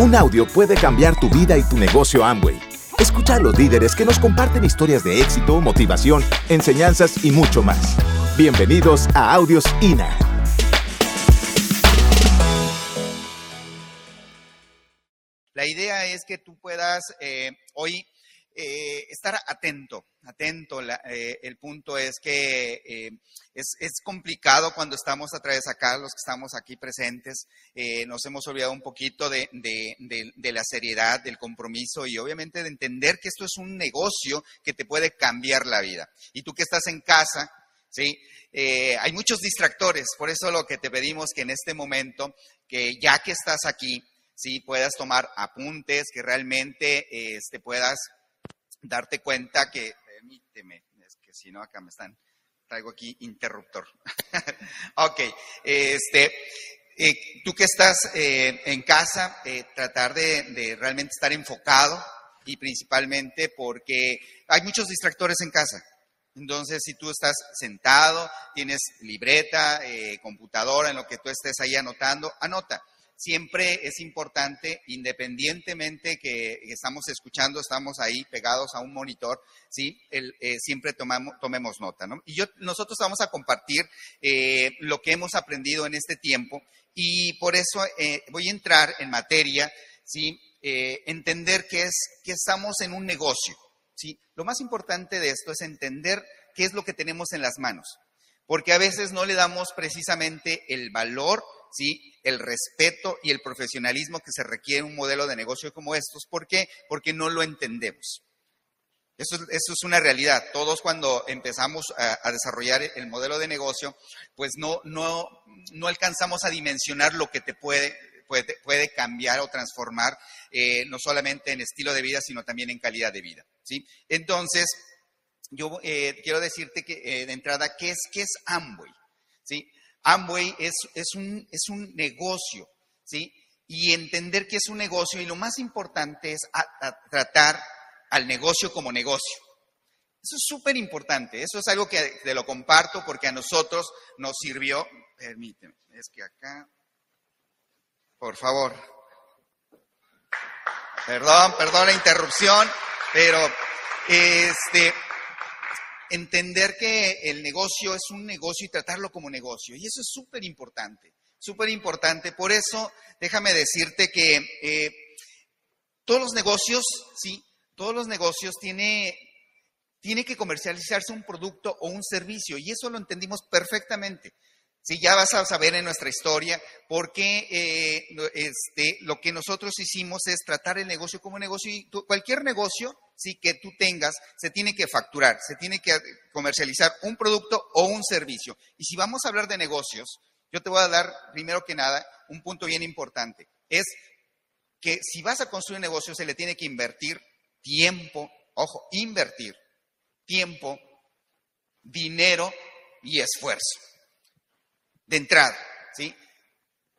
Un audio puede cambiar tu vida y tu negocio Amway. Escucha a los líderes que nos comparten historias de éxito, motivación, enseñanzas y mucho más. Bienvenidos a Audios INA. La idea es que tú puedas eh, hoy eh, estar atento, atento. Eh, el punto es que eh, es, complicado cuando estamos a través acá, los que estamos aquí presentes, nos hemos olvidado un poquito de, la seriedad, del compromiso y obviamente de entender que esto es un negocio que te puede cambiar la vida. Y tú que estás en casa, ¿sí? hay muchos distractores, por eso lo que te pedimos que en este momento, que ya que estás aquí, sí puedas tomar apuntes, que realmente este, puedas darte cuenta que, permíteme, es que si no acá me están, traigo aquí interruptor. ok, este, eh, tú que estás eh, en casa, eh, tratar de, realmente estar enfocado y principalmente porque hay muchos distractores en casa. Entonces, si tú estás sentado, tienes libreta, computadora, en lo que tú estés ahí anotando, anota siempre es importante, independientemente que estamos escuchando, estamos ahí pegados a un monitor, ¿sí? Eh, siempre tomamos, tomemos nota, ¿no? Y yo, nosotros vamos a compartir eh, lo que hemos aprendido en este tiempo y por eso eh, voy a entrar en materia, ¿sí? entender que, es, que estamos en un negocio, ¿sí? Lo más importante de esto es entender qué es lo que tenemos en las manos, porque a veces no le damos precisamente el valor ¿sí? el respeto y el profesionalismo que se requiere en un modelo de negocio como estos. ¿Por qué? Porque no lo entendemos. Eso, es una realidad. Todos cuando empezamos a, desarrollar el modelo de negocio, pues no, no, no alcanzamos a dimensionar lo que te puede, puede, puede cambiar o transformar, eh, no solamente en estilo de vida, sino también en calidad de vida. ¿sí? Entonces, yo eh, quiero decirte que eh, de entrada, ¿qué es, qué es Amway? ¿sí? Amway es, un, es un negocio, ¿sí? Y entender que es un negocio y lo más importante es tratar al negocio como negocio. Eso es súper importante, eso es algo que te lo comparto porque a nosotros nos sirvió, permíteme, es que acá, por favor, perdón, perdón la interrupción, pero este, entender que el negocio es un negocio y tratarlo como negocio. Y eso es súper importante, súper importante. Por eso, déjame decirte que eh, todos los negocios, sí, todos los negocios tiene, tiene que comercializarse un producto o un servicio. Y eso lo entendimos perfectamente. Sí, ya vas a saber en nuestra historia por qué eh, este, lo que nosotros hicimos es tratar el negocio como negocio y cualquier negocio sí, que tú tengas se tiene que facturar, se tiene que comercializar un producto o un servicio. Y si vamos a hablar de negocios, yo te voy a dar primero que nada un punto bien importante. Es que si vas a construir un negocio se le tiene que invertir tiempo, ojo, invertir tiempo, dinero y esfuerzo. De entrada, ¿sí?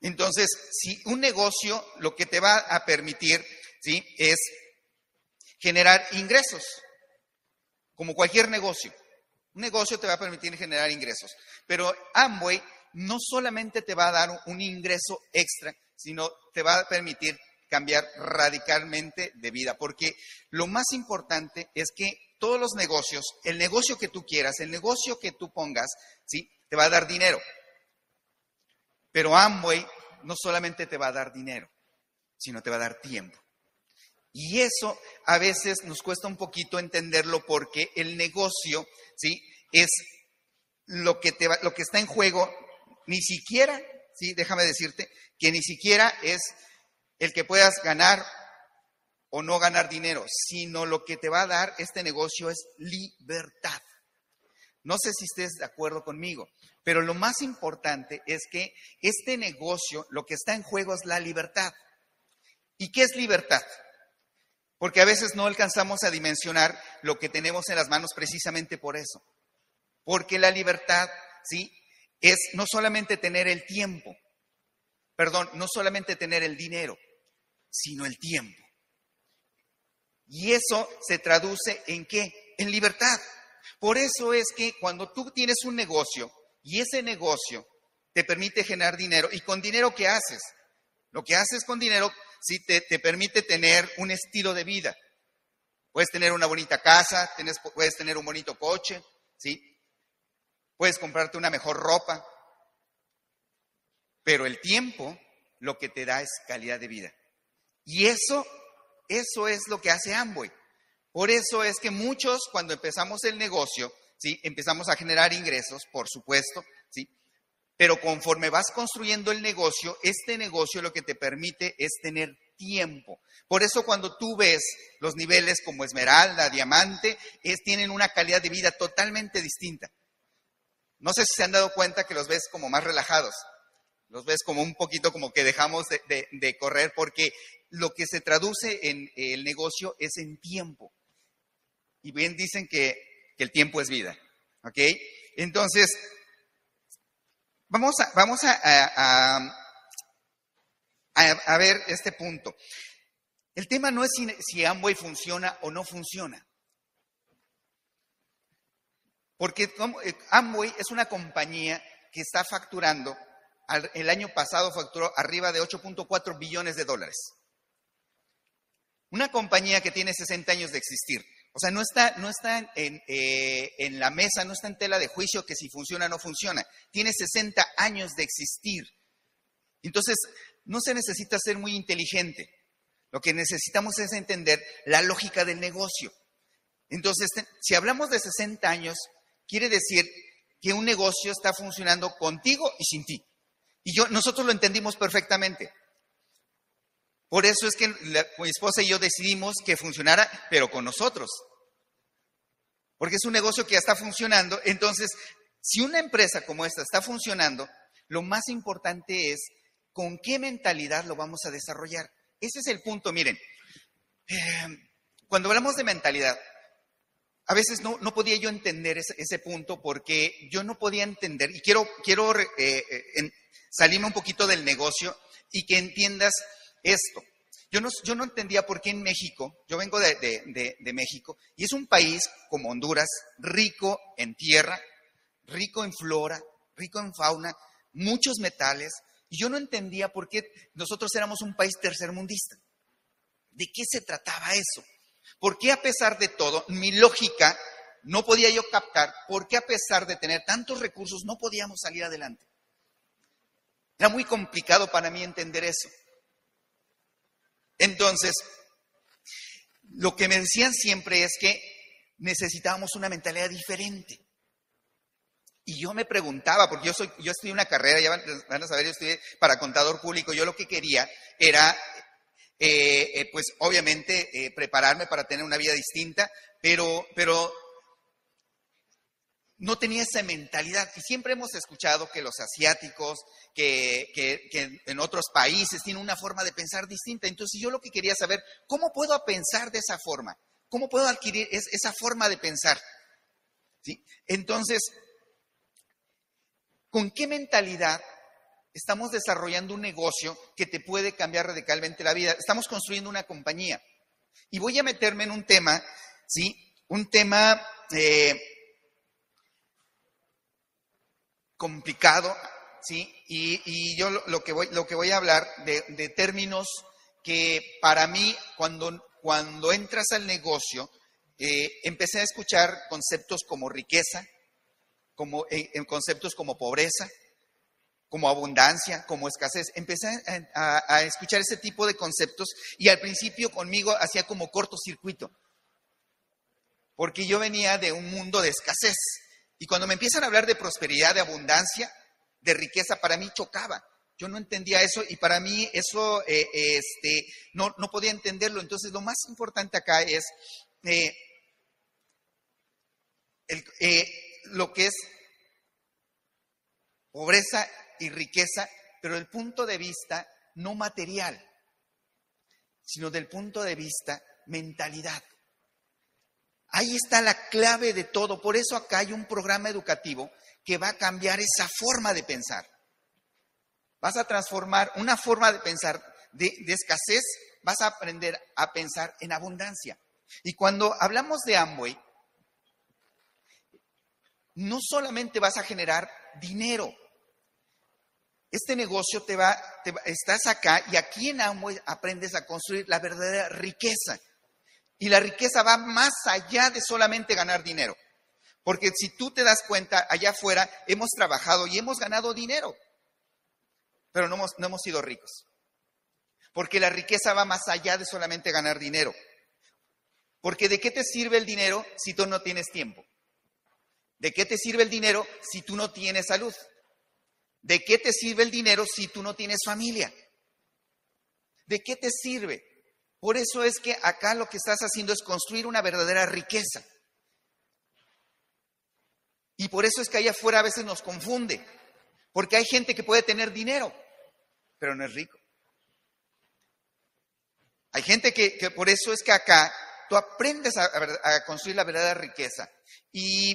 Entonces, si un negocio lo que te va a permitir, ¿sí? Es generar ingresos, como cualquier negocio. Un negocio te va a permitir generar ingresos, pero Amway no solamente te va a dar un ingreso extra, sino te va a permitir cambiar radicalmente de vida, porque lo más importante es que todos los negocios, el negocio que tú quieras, el negocio que tú pongas, ¿sí? te va a dar dinero. Pero Amway no solamente te va a dar dinero, sino te va a dar tiempo. Y eso a veces nos cuesta un poquito entenderlo porque el negocio, ¿sí? Es lo que, te lo que está en juego, ni siquiera, ¿sí? Déjame decirte, que ni siquiera es el que puedas ganar o no ganar dinero, sino lo que te va a dar este negocio es libertad. No sé si estés de acuerdo conmigo, pero lo más importante es que este negocio, lo que está en juego es la libertad. ¿Y qué es libertad? Porque a veces no alcanzamos a dimensionar lo que tenemos en las manos precisamente por eso. Porque la libertad, ¿sí? Es no solamente tener el tiempo, perdón, no solamente tener el dinero, sino el tiempo. Y eso se traduce en qué? En libertad. Por eso es que cuando tú tienes un negocio y ese negocio te permite generar dinero, ¿y con dinero qué haces? Lo que haces con dinero sí te, te permite tener un estilo de vida. Puedes tener una bonita casa, tienes, puedes tener un bonito coche, ¿sí? Puedes comprarte una mejor ropa, pero el tiempo lo que te da es calidad de vida. Y eso, eso es lo que hace Amway. Por eso es que muchos cuando empezamos el negocio, ¿sí? Empezamos a generar ingresos, por supuesto, ¿sí? Pero conforme vas construyendo el negocio, este negocio lo que te permite es tener tiempo. Por eso cuando tú ves los niveles como esmeralda, diamante, es, tienen una calidad de vida totalmente distinta. No sé si se han dado cuenta que los ves como más relajados, los ves como un poquito como que dejamos de, correr porque lo que se traduce en el negocio es en tiempo. Y bien dicen que, el tiempo es vida. ¿Ok? Entonces, vamos a, vamos a, ver este punto. El tema no es si, si Amway funciona o no funciona. Porque eh, Amway es una compañía que está facturando, el año pasado facturó arriba de 8.4 billones de dólares. Una compañía que tiene 60 años de existir. O sea, no está, no está en, eh, en, la mesa, no está en tela de juicio que si funciona o no funciona. Tiene 60 años de existir. Entonces, no se necesita ser muy inteligente. Lo que necesitamos es entender la lógica del negocio. Entonces, si hablamos de 60 años, quiere decir que un negocio está funcionando contigo y sin ti. Y yo, nosotros lo entendimos perfectamente. Por eso es que mi esposa y yo decidimos que funcionara, pero con nosotros. Porque es un negocio que ya está funcionando. Entonces, si una empresa como esta está funcionando, lo más importante es con qué mentalidad lo vamos a desarrollar. Ese es el punto. Miren, eh, cuando hablamos de mentalidad, a veces no, no podía yo entender ese, punto porque yo no podía entender, y quiero, quiero eh, eh, salirme un poquito del negocio y que entiendas esto. Yo no, entendía por qué en México, yo vengo de, de México, y es un país como Honduras, rico en tierra, rico en flora, rico en fauna, muchos metales, y yo no entendía por qué nosotros éramos un país tercermundista. ¿De qué se trataba eso? ¿Por qué a pesar de todo, mi lógica no podía yo captar por qué a pesar de tener tantos recursos no podíamos salir adelante? Era muy complicado para mí entender eso. Entonces, lo que me decían siempre es que necesitábamos una mentalidad diferente. Y yo me preguntaba, porque yo soy, yo estudié una carrera, ya van, a saber, yo estudié para contador público, yo lo que quería era eh, eh, pues obviamente eh, prepararme para tener una vida distinta, pero, pero no tenía esa mentalidad. Y siempre hemos escuchado que los asiáticos, que, que, en otros países tienen una forma de pensar distinta. Entonces yo lo que quería saber, ¿cómo puedo pensar de esa forma? ¿Cómo puedo adquirir esa forma de pensar? ¿Sí? Entonces, ¿con qué mentalidad estamos desarrollando un negocio que te puede cambiar radicalmente la vida. Estamos construyendo una compañía. Y voy a meterme en un tema, ¿sí? Un tema eh, complicado, ¿sí? Y, yo lo, que voy, lo que voy a hablar de, términos que para mí, cuando, cuando entras al negocio, eh, empecé a escuchar conceptos como riqueza, como, eh, conceptos como pobreza, como abundancia, como escasez. Empecé a, escuchar ese tipo de conceptos y al principio conmigo hacía como cortocircuito, porque yo venía de un mundo de escasez. Y cuando me empiezan a hablar de prosperidad, de abundancia, de riqueza, para mí chocaba. Yo no entendía eso y para mí eso eh, este, no, no, podía entenderlo. Entonces lo más importante acá es eh, eh, lo que es pobreza y riqueza, pero del punto de vista no material, sino del punto de vista mentalidad. Ahí está la clave de todo. Por eso acá hay un programa educativo que va a cambiar esa forma de pensar. Vas a transformar una forma de pensar de, escasez, vas a aprender a pensar en abundancia. Y cuando hablamos de Amway, no solamente vas a generar dinero, Este negocio te va, estás acá y aquí en Amway aprendes a construir la verdadera riqueza. Y la riqueza va más allá de solamente ganar dinero. Porque si tú te das cuenta, allá afuera hemos trabajado y hemos ganado dinero, pero no hemos, no hemos sido ricos. Porque la riqueza va más allá de solamente ganar dinero. Porque ¿de qué te sirve el dinero si tú no tienes tiempo? ¿De qué te sirve el dinero si tú no tienes salud? ¿De qué te sirve el dinero si tú no tienes familia? ¿De qué te sirve? Por eso es que acá lo que estás haciendo es construir una verdadera riqueza. Y por eso es que allá afuera a veces nos confunde, porque hay gente que puede tener dinero, pero no es rico. Hay gente que, por eso es que acá tú aprendes a, a construir la verdadera riqueza. Y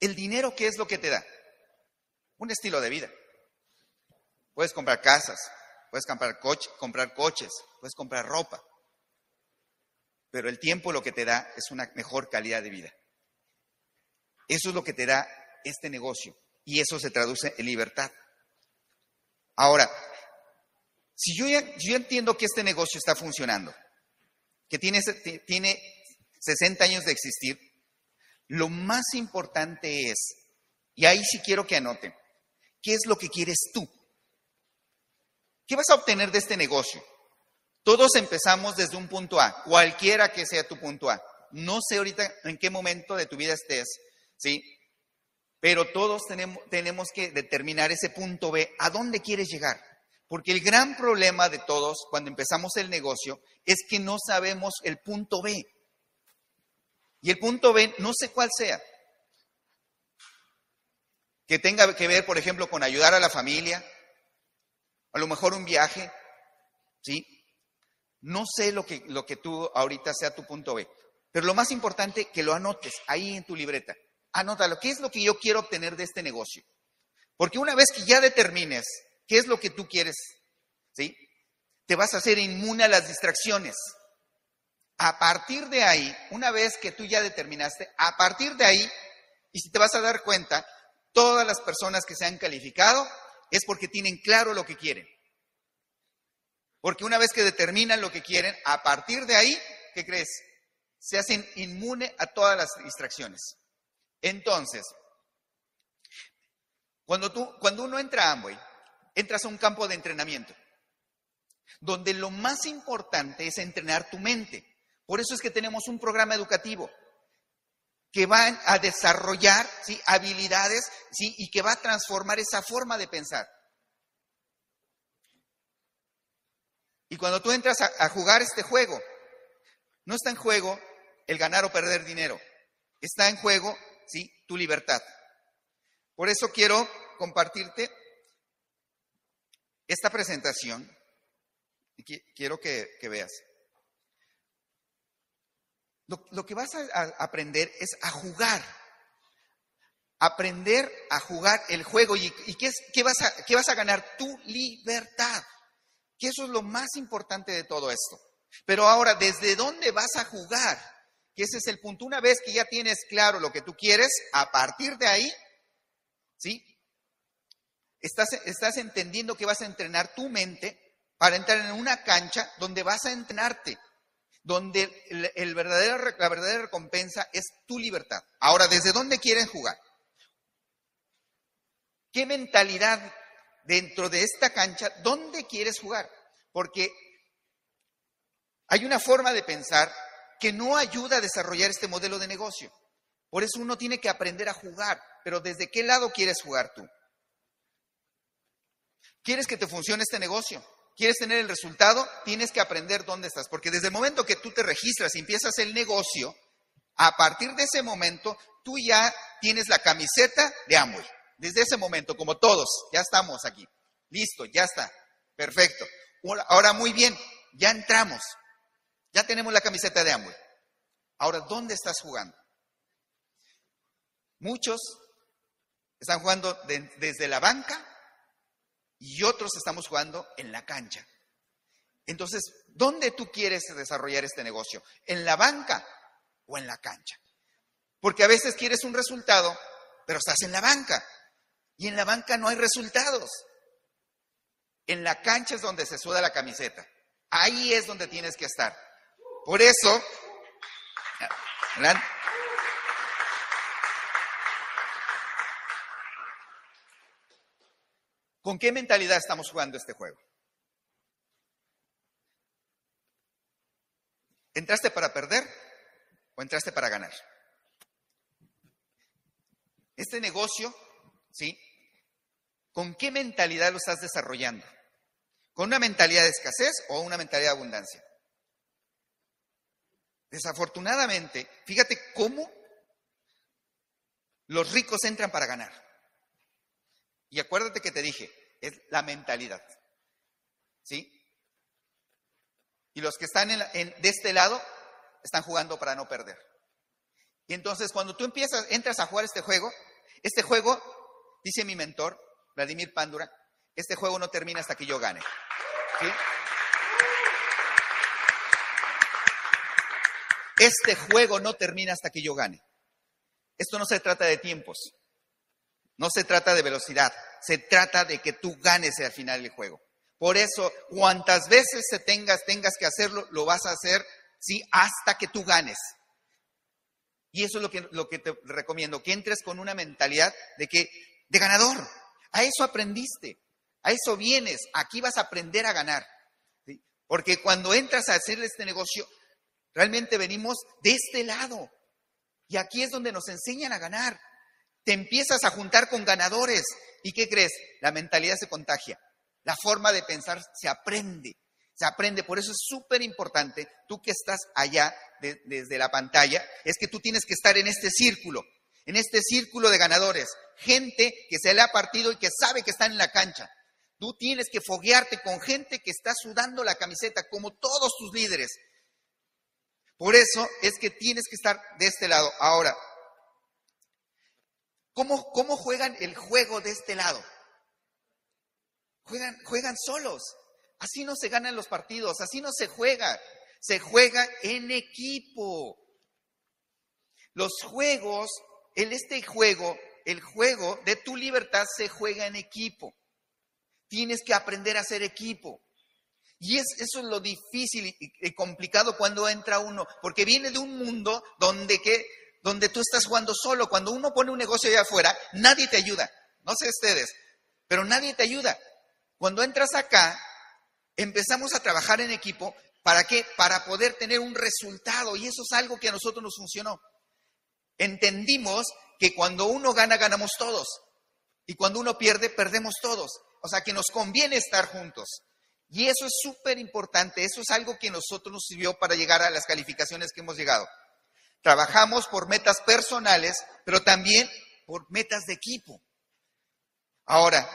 el dinero, ¿qué es lo que te da? Un estilo de vida. Puedes comprar casas, puedes comprar, comprar coches, puedes comprar ropa. Pero el tiempo lo que te da es una mejor calidad de vida. Eso es lo que te da este negocio. Y eso se traduce en libertad. Ahora, si yo, ya, yo entiendo que este negocio está funcionando, que tiene, tiene 60 años de existir, lo más importante es, y ahí sí quiero que anoten, ¿qué es lo que quieres tú? ¿Qué vas a obtener de este negocio? Todos empezamos desde un punto A, cualquiera que sea tu punto A. No sé ahorita en qué momento de tu vida estés, ¿sí? Pero todos tenemos, tenemos que determinar ese punto B, ¿a dónde quieres llegar? Porque el gran problema de todos cuando empezamos el negocio es que no sabemos el punto B. Y el punto B, no sé cuál sea. Que tenga que ver, por ejemplo, con ayudar a la familia, a lo mejor un viaje, ¿sí? No sé lo que, lo que tú ahorita sea tu punto B, pero lo más importante que lo anotes ahí en tu libreta. Anótalo, ¿qué es lo que yo quiero obtener de este negocio? Porque una vez que ya determines qué es lo que tú quieres, ¿sí? Te vas a hacer inmune a las distracciones. A partir de ahí, una vez que tú ya determinaste, a partir de ahí, y si te vas a dar cuenta, todas las personas que se han calificado es porque tienen claro lo que quieren. Porque una vez que determinan lo que quieren, a partir de ahí, ¿qué crees? Se hacen inmune a todas las distracciones. Entonces, cuando, tú, cuando uno entra a Amway, entras a un campo de entrenamiento, donde lo más importante es entrenar tu mente. Por eso es que tenemos un programa educativo que va a desarrollar habilidades y que va a transformar esa forma de pensar. Y cuando tú entras a, jugar este juego, no está en juego el ganar o perder dinero, está en juego ¿sí? tu libertad. Por eso quiero compartirte esta presentación quiero que veas. Lo, que vas a, aprender es a jugar. Aprender a jugar el juego. ¿Y, qué, es, qué, vas a, qué vas a ganar? Tu libertad. Que eso es lo más importante de todo esto. Pero ahora, ¿desde dónde vas a jugar? Que ese es el punto. Una vez que ya tienes claro lo que tú quieres, a partir de ahí, ¿sí? Estás, estás entendiendo que vas a entrenar tu mente para entrar en una cancha donde vas a entrenarte donde el, la verdadera recompensa es tu libertad. Ahora, ¿desde dónde quieren jugar? ¿Qué mentalidad dentro de esta cancha, dónde quieres jugar? Porque hay una forma de pensar que no ayuda a desarrollar este modelo de negocio. Por eso uno tiene que aprender a jugar, pero ¿desde qué lado quieres jugar tú? ¿Quieres que te funcione este negocio? Quieres tener el resultado, tienes que aprender dónde estás. Porque desde el momento que tú te registras y empiezas el negocio, a partir de ese momento, tú ya tienes la camiseta de Amway. Desde ese momento, como todos, ya estamos aquí. Listo, ya está. Perfecto. Ahora, muy bien, ya entramos. Ya tenemos la camiseta de Amway. Ahora, ¿dónde estás jugando? Muchos están jugando desde la banca y otros estamos jugando en la cancha. Entonces, ¿dónde tú quieres desarrollar este negocio? ¿En la banca o en la cancha? Porque a veces quieres un resultado, pero estás en la banca. Y en la banca no hay resultados. En la cancha es donde se suda la camiseta. Ahí es donde tienes que estar. Por eso, ¿con qué mentalidad estamos jugando este juego? ¿Entraste para perder o entraste para ganar? Este negocio, ¿sí? ¿Con qué mentalidad lo estás desarrollando? ¿Con una mentalidad de escasez o una mentalidad de abundancia? Desafortunadamente, fíjate cómo los ricos entran para ganar. Y acuérdate que te dije, es la mentalidad. ¿Sí? Y los que están de este lado están jugando para no perder. Y entonces cuando tú empiezas, entras a jugar este juego, este juego, dice mi mentor, Vladimir Pándura, este juego no termina hasta que yo gane. Este juego no termina hasta que yo gane. Esto no se trata de tiempos, no se trata de velocidad, se trata de que tú ganes al final del juego. Por eso, cuantas veces se tengas, tengas que hacerlo, lo vas a hacer, sí, hasta que tú ganes. Y eso es lo que, lo que te recomiendo, que entres con una mentalidad de que, de ganador. A eso aprendiste, a eso vienes, aquí vas a aprender a ganar. Porque cuando entras a hacer este negocio, realmente venimos de este lado. Y aquí es donde nos enseñan a ganar. Te empiezas a juntar con ganadores. ¿Y qué crees? La mentalidad se contagia. La forma de pensar se aprende. Se aprende. Por eso es súper importante, tú que estás allá desde la pantalla, es que tú tienes que estar en este círculo, en este círculo de ganadores. Gente que se le ha partido y que sabe que están en la cancha. Tú tienes que foguearte con gente que está sudando la camiseta, como todos tus líderes. Por eso es que tienes que estar de este lado. Ahora, ¿cómo, cómo juegan el juego de este lado? Juegan, juegan solos. Así no se ganan los partidos, así no se juega. Se juega en equipo. Los juegos, en este juego, el juego de tu libertad se juega en equipo. Tienes que aprender a ser equipo. Y es, eso es lo difícil y, complicado cuando entra uno, porque viene de un mundo donde, que, donde tú estás jugando solo. Cuando uno pone un negocio allá afuera, nadie te ayuda. No sé ustedes, pero nadie te ayuda. Cuando entras acá, empezamos a trabajar en equipo. ¿Para qué? Para poder tener un resultado. Y eso es algo que a nosotros nos funcionó. Entendimos que cuando uno gana, ganamos todos. Y cuando uno pierde, perdemos todos. O sea que nos conviene estar juntos. Y eso es súper importante, eso es algo que nosotros nos sirvió para llegar a las calificaciones que hemos llegado. Trabajamos por metas personales, pero también por metas de equipo. Ahora,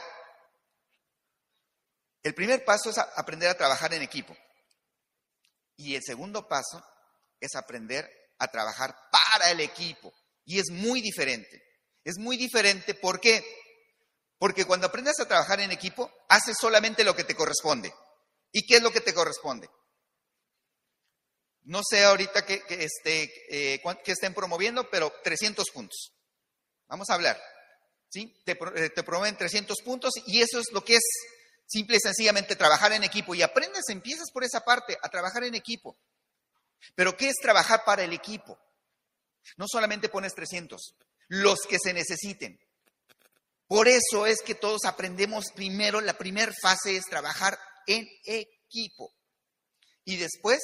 el primer paso es aprender a trabajar en equipo. Y el segundo paso es aprender a trabajar para el equipo. Y es muy diferente. Es muy diferente, ¿por qué? Porque cuando aprendes a trabajar en equipo, haces solamente lo que te corresponde. ¿Y qué es lo que te corresponde? No sé ahorita que, este, eh, estén promoviendo, pero 300 puntos. Vamos a hablar. ¿sí? Te, eh, te promueven 300 puntos y eso es lo que es simple y sencillamente trabajar en equipo. Y aprendes, empiezas por esa parte, a trabajar en equipo. Pero ¿qué es trabajar para el equipo? No solamente pones 300, los que se necesiten. Por eso es que todos aprendemos primero, la primera fase es trabajar en equipo. Y después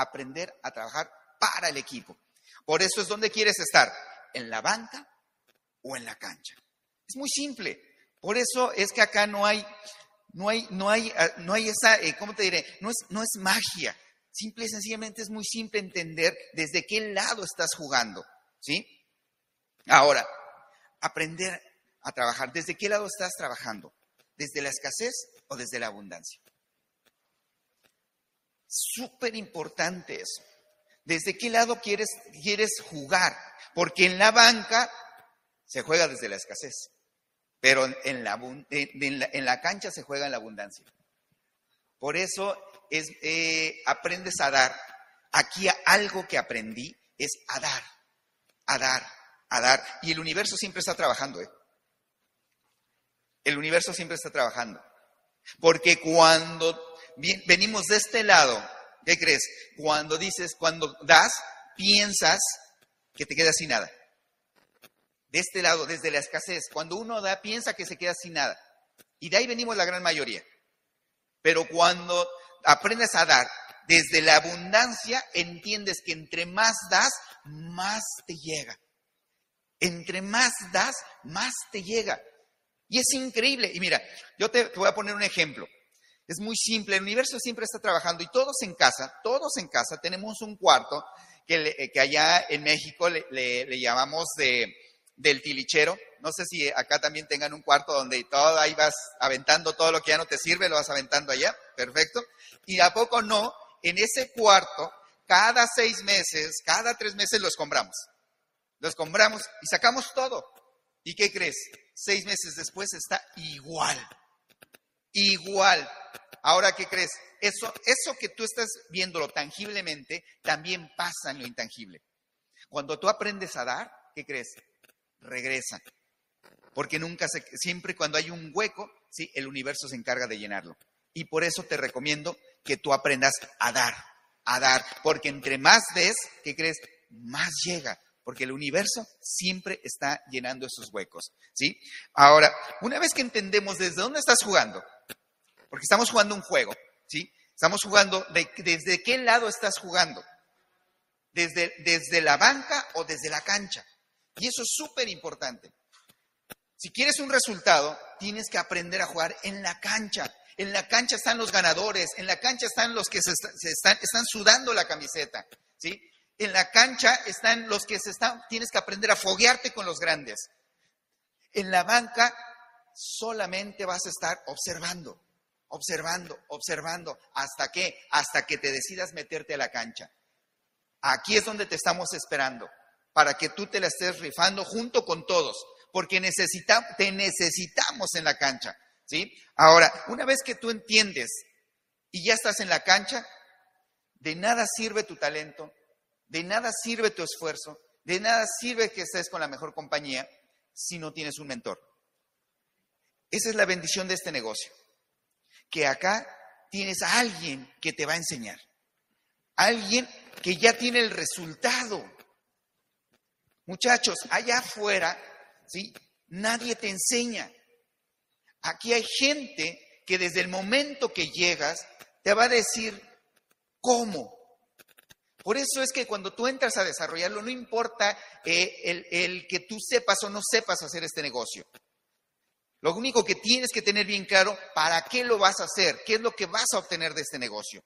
aprender a trabajar para el equipo. Por eso es donde quieres estar, en la banca o en la cancha. Es muy simple. Por eso es que acá no hay, no hay, no hay, ah, no hay esa, eh, ¿cómo te diré? No es, no es magia. Simple y sencillamente es muy simple entender desde qué lado estás jugando. ¿Sí? Ahora, aprender a trabajar. ¿Desde qué lado estás trabajando? ¿Desde la escasez o desde la abundancia? Súper importante eso. ¿Desde qué lado quieres, quieres jugar? Porque en la banca se juega desde la escasez, pero en la, en la, cancha se juega en la abundancia. Por eso es, eh, aprendes a dar. Aquí algo que aprendí es a dar, a dar, a dar. Y el universo siempre está trabajando. ¿eh? El universo siempre está trabajando. Porque cuando venimos de este lado, ¿qué crees? Cuando dices, cuando das, piensas que te quedas sin nada. De este lado, desde la escasez, cuando uno da, piensa que se queda sin nada. Y de ahí venimos la gran mayoría. Pero cuando aprendes a dar desde la abundancia, entiendes que entre más das, más te llega. Entre más das, más te llega. Y es increíble. Y mira, yo te, voy a poner un ejemplo. Es muy simple. El universo siempre está trabajando y todos en casa, todos en casa tenemos un cuarto que, allá en México le, llamamos de, del tilichero. No sé si acá también tengan un cuarto donde todo ahí vas aventando todo lo que ya no te sirve, lo vas aventando allá. Perfecto. Y a poco no, en ese cuarto, cada seis meses, cada tres meses los compramos. Los compramos y sacamos todo. ¿Y qué crees? Seis meses después está igual. Igual. Ahora, ¿qué crees? Eso, eso que tú estás viéndolo tangiblemente, también pasa en lo intangible. Cuando tú aprendes a dar, ¿qué crees? Regresa. Porque nunca se, siempre cuando hay un hueco, sí, el universo se encarga de llenarlo. Y por eso te recomiendo que tú aprendas a dar, a dar. Porque entre más des, ¿qué crees? Más llega porque el universo siempre está llenando esos huecos, ¿sí? Ahora, una vez que entendemos desde dónde estás jugando, porque estamos jugando un juego, ¿sí? Estamos jugando, ¿desde qué lado estás jugando? Desde, desde la banca o desde la cancha. Y eso es súper importante. Si quieres un resultado, tienes que aprender a jugar en la cancha. En la cancha están los ganadores, en la cancha están los que se, están, están sudando la camiseta, ¿sí? En la cancha están los que se están, tienes que aprender a foguearte con los grandes. En la banca solamente vas a estar observando, observando, observando. ¿Hasta qué? Hasta que te decidas meterte a la cancha. Aquí es donde te estamos esperando, para que tú te la estés rifando junto con todos, porque te necesitamos en la cancha. ¿sí? Ahora, una vez que tú entiendes y ya estás en la cancha, de nada sirve tu talento, de nada sirve tu esfuerzo, de nada sirve que estés con la mejor compañía si no tienes un mentor. Esa es la bendición de este negocio, que acá tienes a alguien que te va a enseñar, alguien que ya tiene el resultado. Muchachos, allá afuera, ¿sí? Nadie te enseña. Aquí hay gente que desde el momento que llegas te va a decir cómo, por eso es que cuando tú entras a desarrollarlo, no importa eh, el, que tú sepas o no sepas hacer este negocio. Lo único que tienes que tener bien claro, ¿para qué lo vas a hacer? ¿Qué es lo que vas a obtener de este negocio?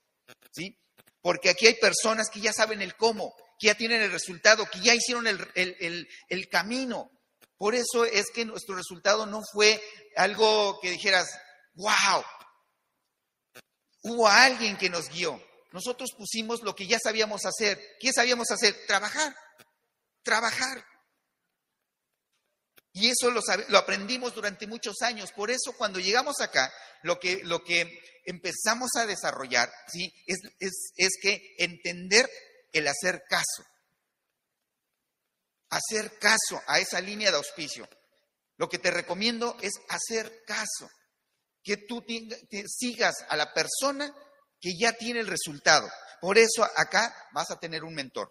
¿Sí? Porque aquí hay personas que ya saben el cómo, que ya tienen el resultado, que ya hicieron el, el camino. Por eso es que nuestro resultado no fue algo que dijeras, wow, hubo alguien que nos guió. Nosotros pusimos lo que ya sabíamos hacer. ¿Qué sabíamos hacer? Trabajar. Trabajar. Y eso lo, aprendimos durante muchos años. Por eso cuando llegamos acá, lo que, lo que empezamos a desarrollar ¿sí? es, es que entender el hacer caso. Hacer caso a esa línea de auspicio. Lo que te recomiendo es hacer caso. Que tú sigas a la persona que ya tiene el resultado. Por eso acá vas a tener un mentor.